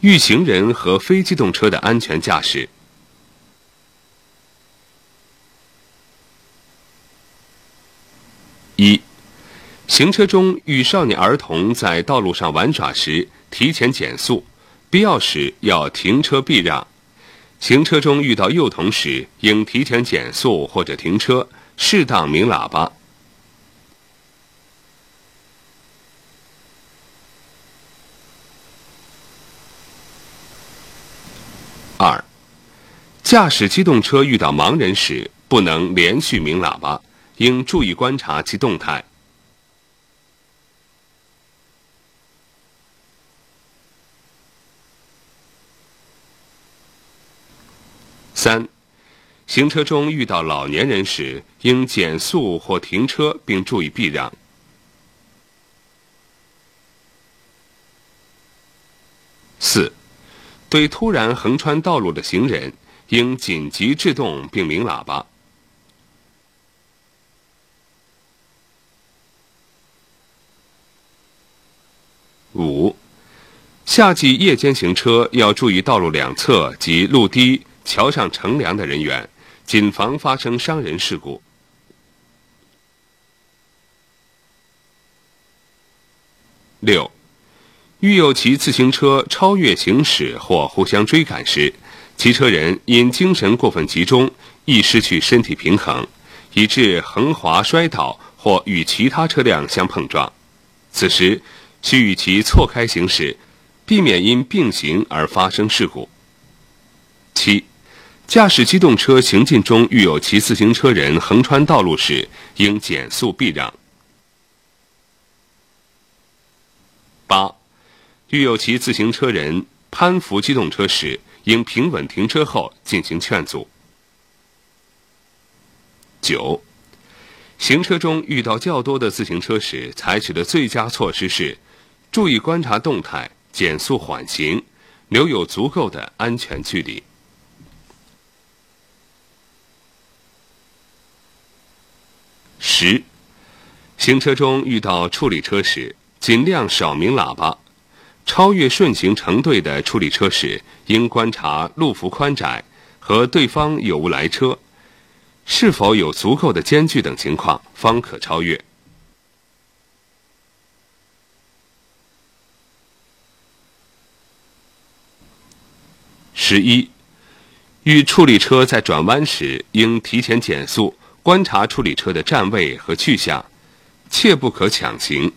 遇行人和非机动车的安全驾驶。一、行车中遇少年儿童在道路上玩耍时，提前减速，必要时要停车避让；行车中遇到幼童时，应提前减速或者停车，适当鸣喇叭。驾驶机动车遇到盲人时，不能连续鸣喇叭，应注意观察其动态。三、行车中遇到老年人时，应减速或停车，并注意避让。四、对突然横穿道路的行人，应紧急制动并鸣喇叭。五、夏季夜间行车要注意道路两侧及路堤、桥上乘凉的人员，谨防发生伤人事故。六。遇有骑自行车超越行驶或互相追赶时，骑车人因精神过分集中，易失去身体平衡，以致横滑摔倒或与其他车辆相碰撞。此时需与其错开行驶，避免因并行而发生事故。七、驾驶机动车行进中遇有骑自行车人横穿道路时，应减速避让。八。遇有骑自行车人攀扶机动车时，应平稳停车后进行劝阻。九、行车中遇到较多的自行车时，采取的最佳措施是：注意观察动态，减速缓行，留有足够的安全距离。十、行车中遇到处理车时，尽量少鸣喇叭。超越顺行成对的处理车时，应观察路幅宽窄和对方有无来车，是否有足够的间距等情况，方可超越。十一，遇处理车在转弯时，应提前减速，观察处理车的站位和去向，切不可抢行。